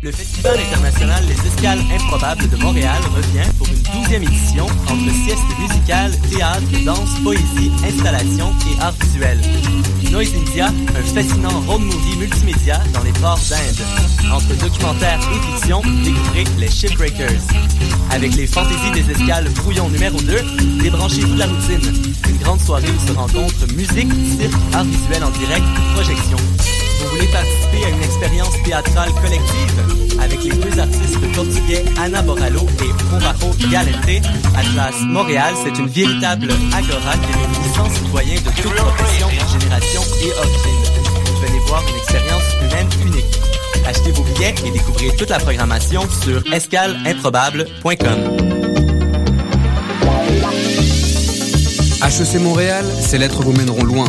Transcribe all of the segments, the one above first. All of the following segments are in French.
Le Festival international Les Escales Improbables de Montréal revient pour une douzième édition entre sieste musicale, théâtre, danse, poésie, installation et art visuel. Noise India, un fascinant road movie multimédia dans les ports d'Inde. Entre documentaire et fiction, découvrez les Shipbreakers. Avec les fantaisies des escales brouillon numéro 2, débranchez-vous de la routine. Une grande soirée où se rencontrent musique, cirque, art visuel en direct, projection. Vous voulez participer à une expérience théâtrale collective? Avec les deux artistes portugais Anna Borallo et Conrajo Galente? Atlas Montréal, c'est une véritable agora qui réunit 100 citoyens de toutes professions, générations et origines. Venez voir une expérience humaine unique. Achetez vos billets et découvrez toute la programmation sur escaleimprobable.com. HEC Montréal, ces lettres vous mèneront loin.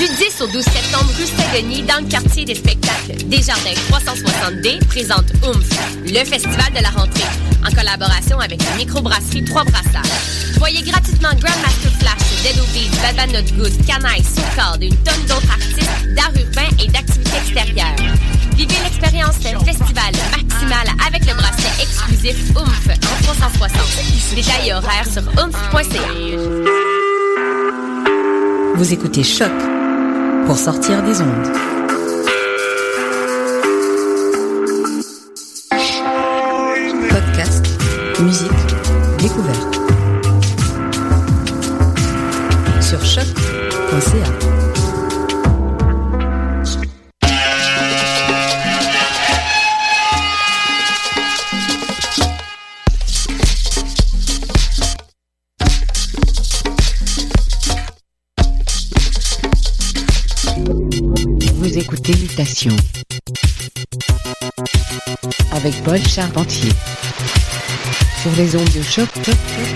Du 10 au 12 septembre, rue Saint-Denis, dans le quartier des spectacles, Desjardins 360D présente OOMF, le festival de la rentrée, en collaboration avec la microbrasserie Trois Brassards. Voyez gratuitement Grandmaster Flash, Dead Obies, Bad Not Good, Canaille, Soulcard et une tonne d'autres artistes d'art urbain et d'activités extérieures. Vivez l'expérience d'un festival maximal avec le bracelet exclusif OOMF en 360. Détails et horaires sur oomph.ca. Vous écoutez Choc pour sortir des ondes. Podcast, musique, les ondes de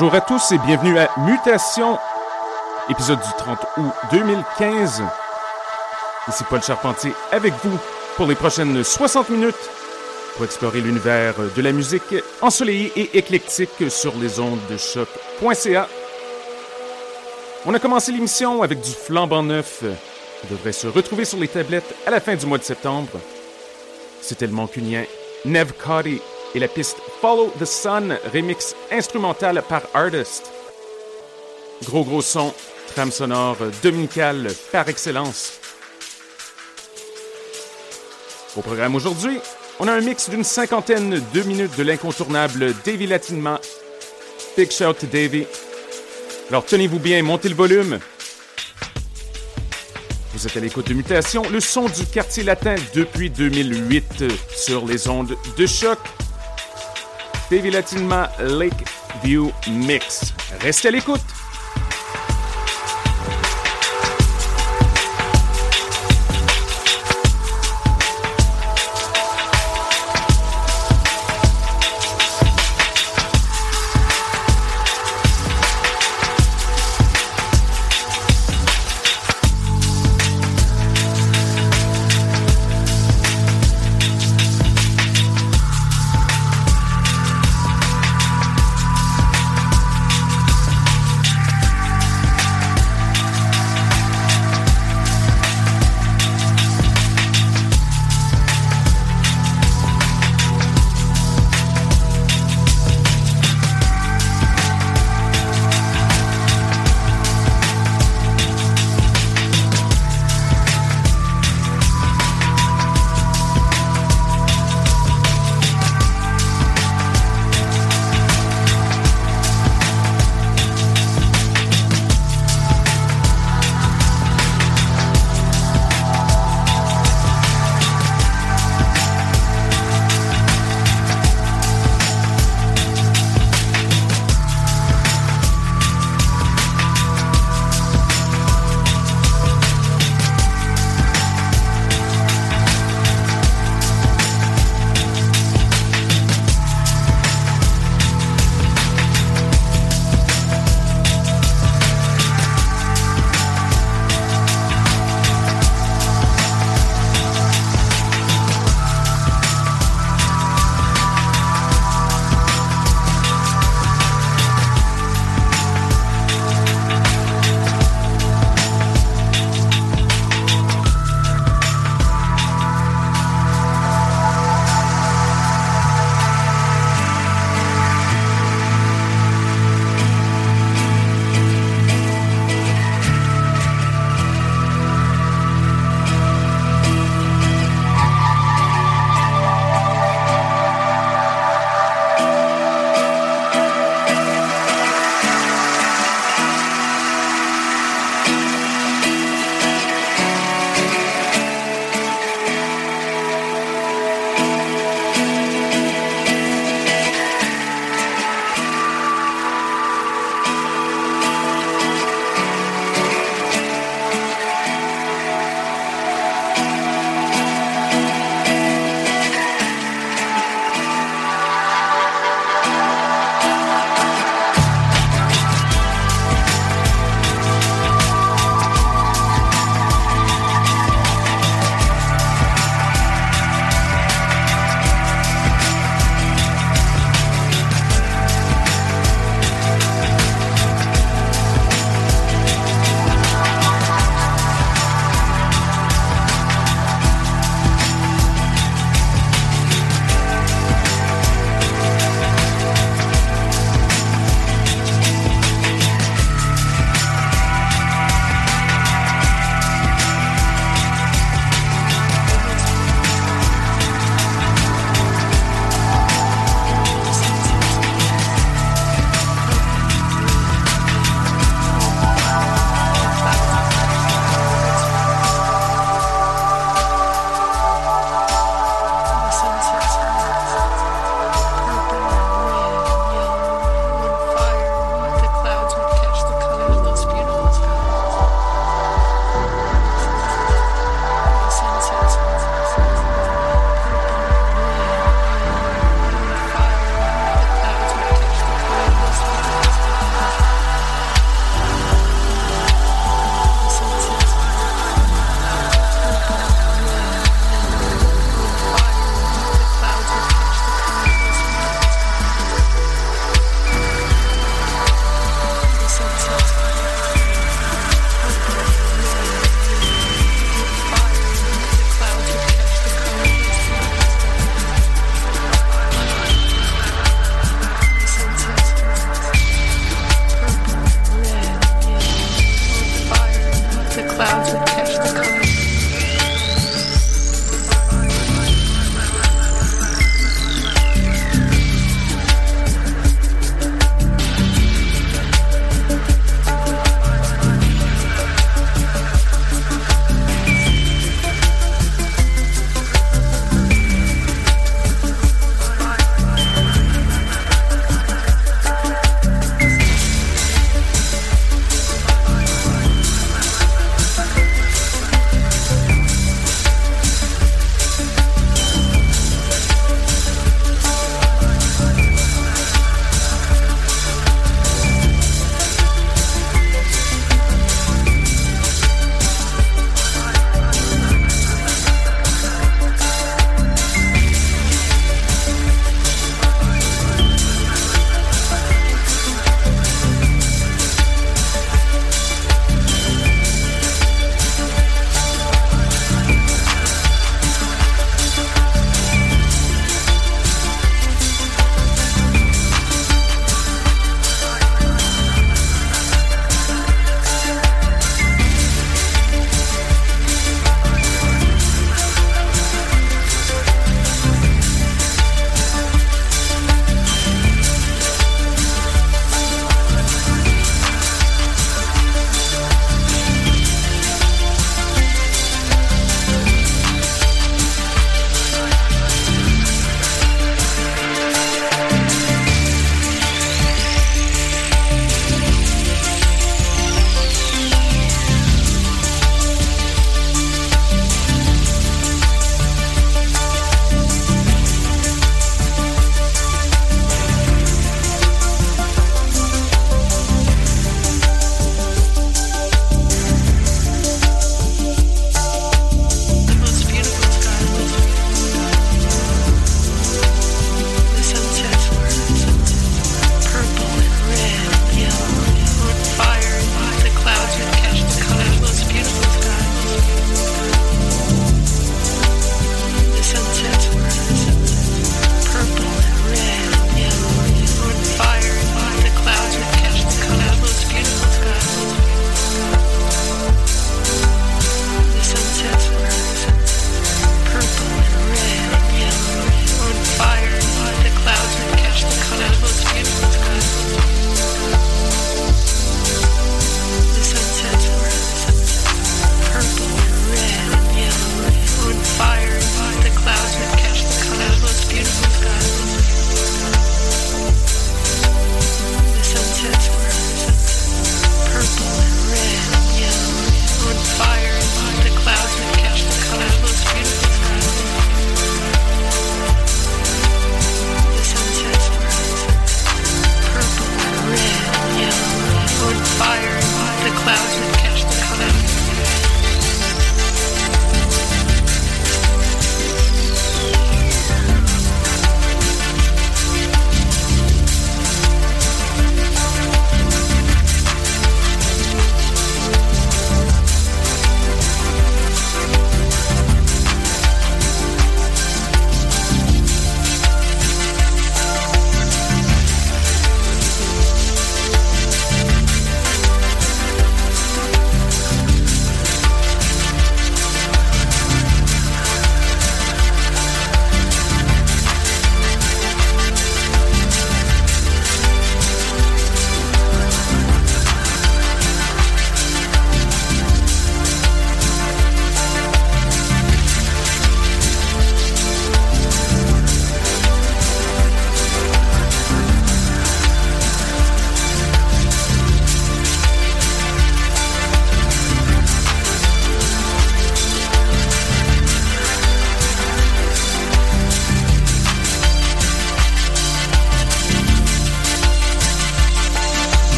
bonjour à tous et bienvenue à Mutation, épisode du 30 août 2015. Ici Paul Charpentier avec vous pour les prochaines 60 minutes pour explorer l'univers de la musique ensoleillée et éclectique sur les ondes de choc.ca. On a commencé l'émission avec du flambant neuf qui devrait se retrouver sur les tablettes à la fin du mois de septembre. C'était le mancunien Nev Cody et la piste Follow the Sun, remix instrumental par Artist. Gros gros son, trame sonore dominicale par excellence. Au programme aujourd'hui, on a un mix d'une cinquantaine de minutes de l'incontournable Davy Latinement. Big shout to Davy. Alors tenez-vous bien, montez le volume. Vous êtes à l'écoute de Mutation, le son du quartier latin depuis 2008 sur les ondes de choc. Davy Latinement Lakeview Mix. Restez à l'écoute.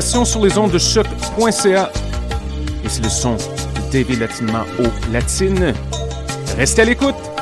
Sur les ondes de choc.ca. Et c'est le son de David Latinement au latine. Restez à l'écoute!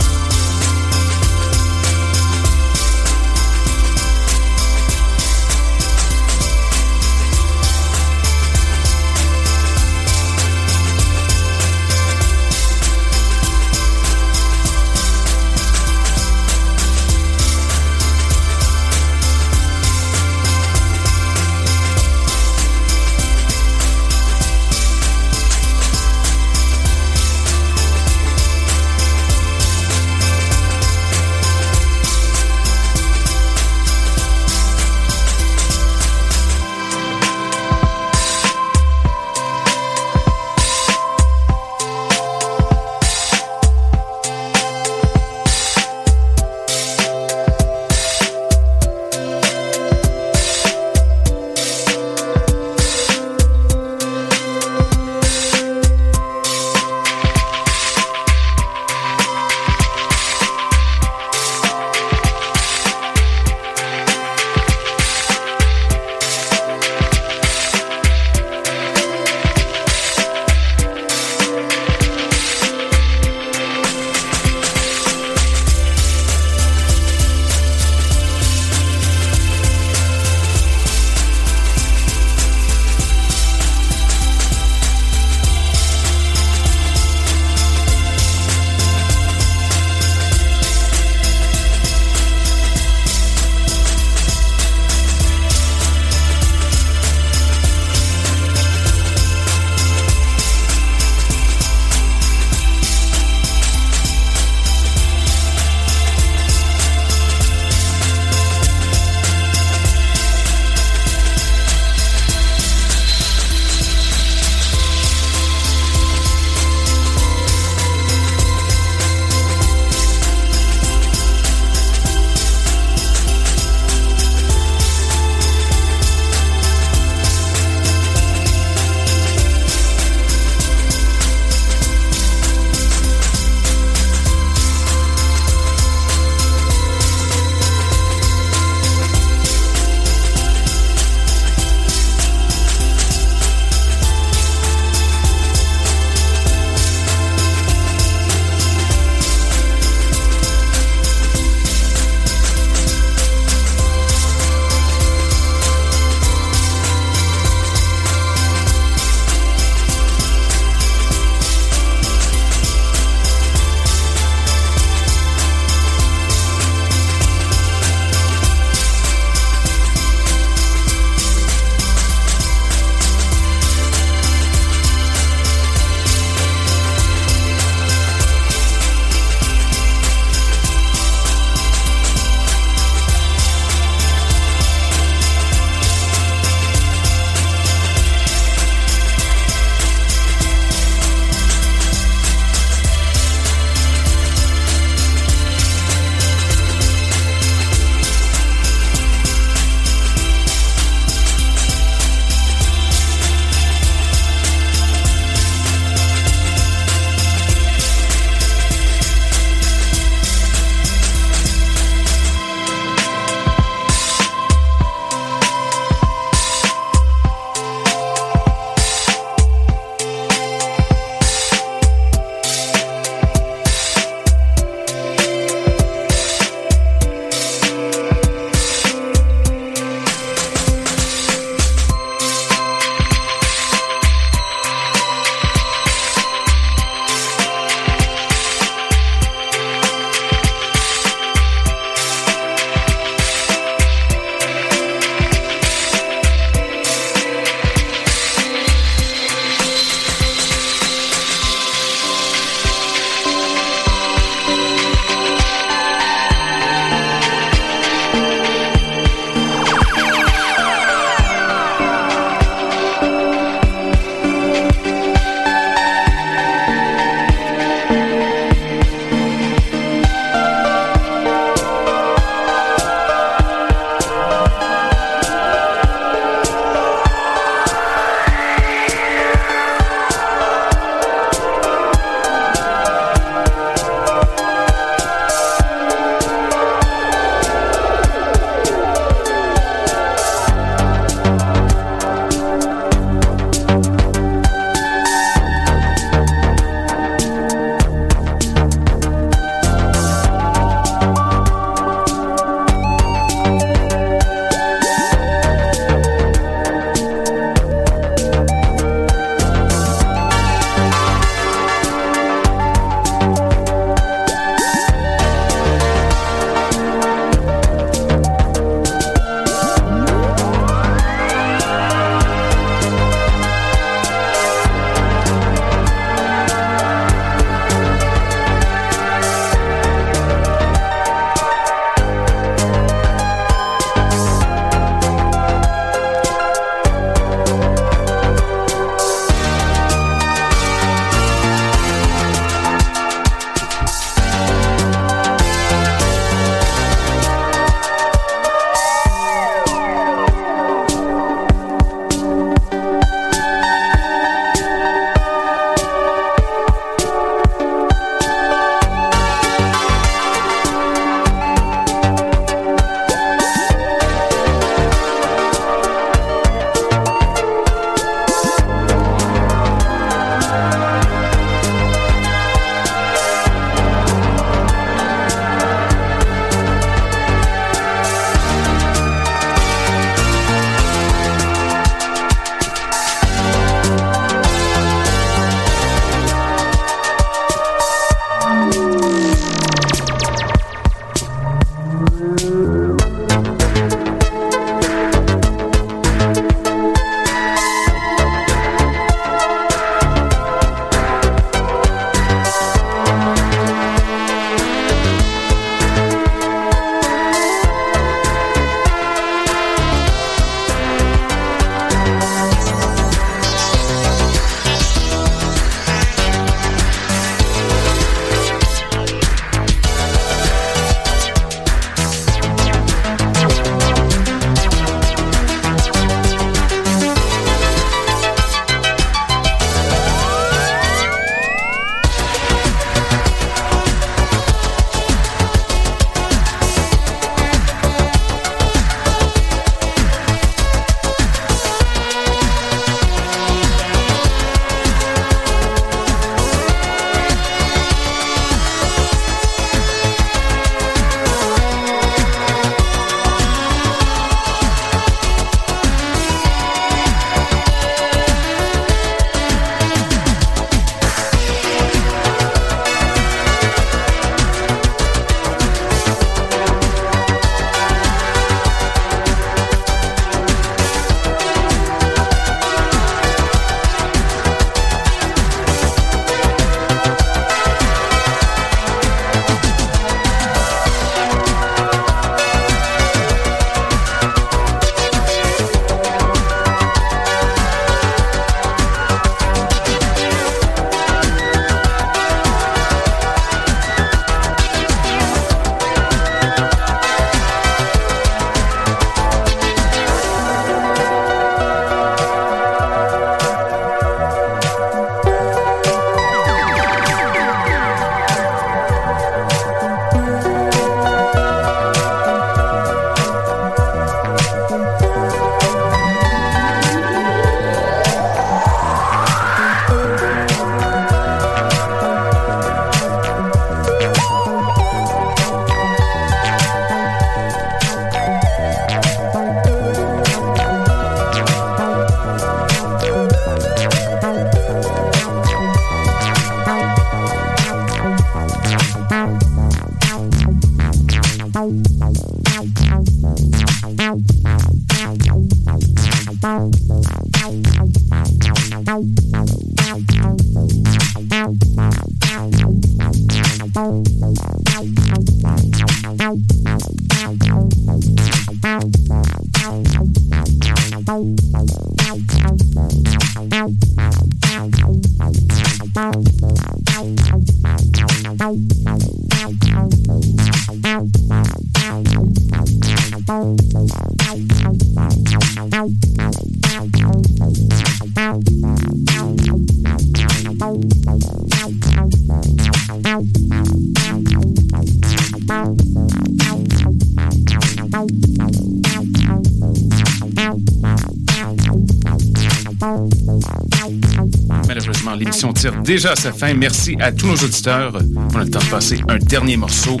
Déjà à sa fin. Merci à tous nos auditeurs. On a le temps de passer un dernier morceau.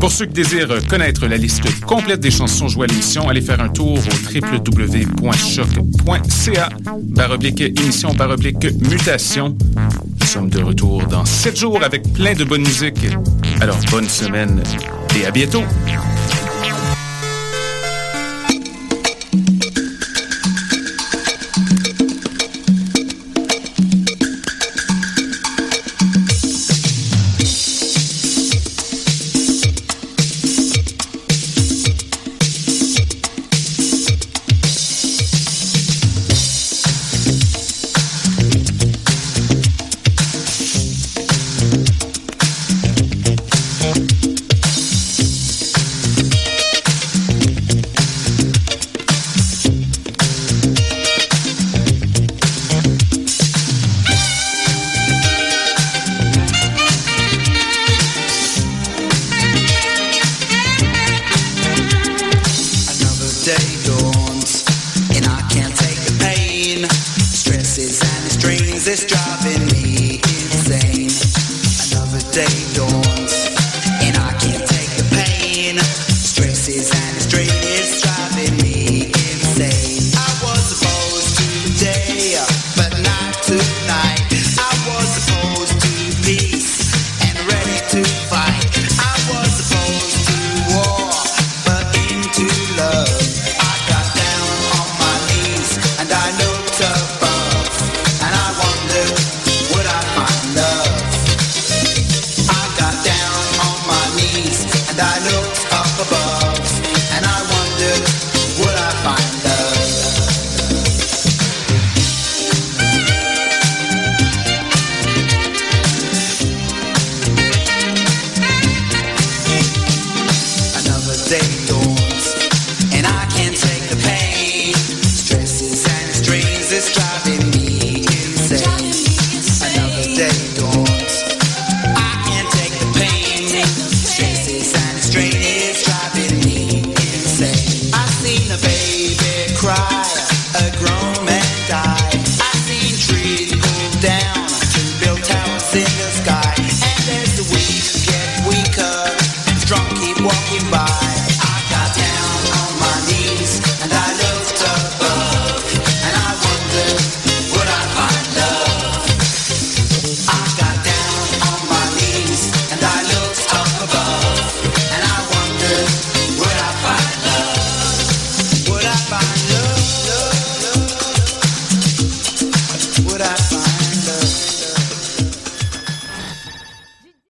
Pour ceux qui désirent connaître la liste complète des chansons jouées à l'émission, allez faire un tour au www.choc.ca baroblique émission baroblique mutation. Nous sommes de retour dans 7 jours avec plein de bonne musique. Alors, bonne semaine et à bientôt!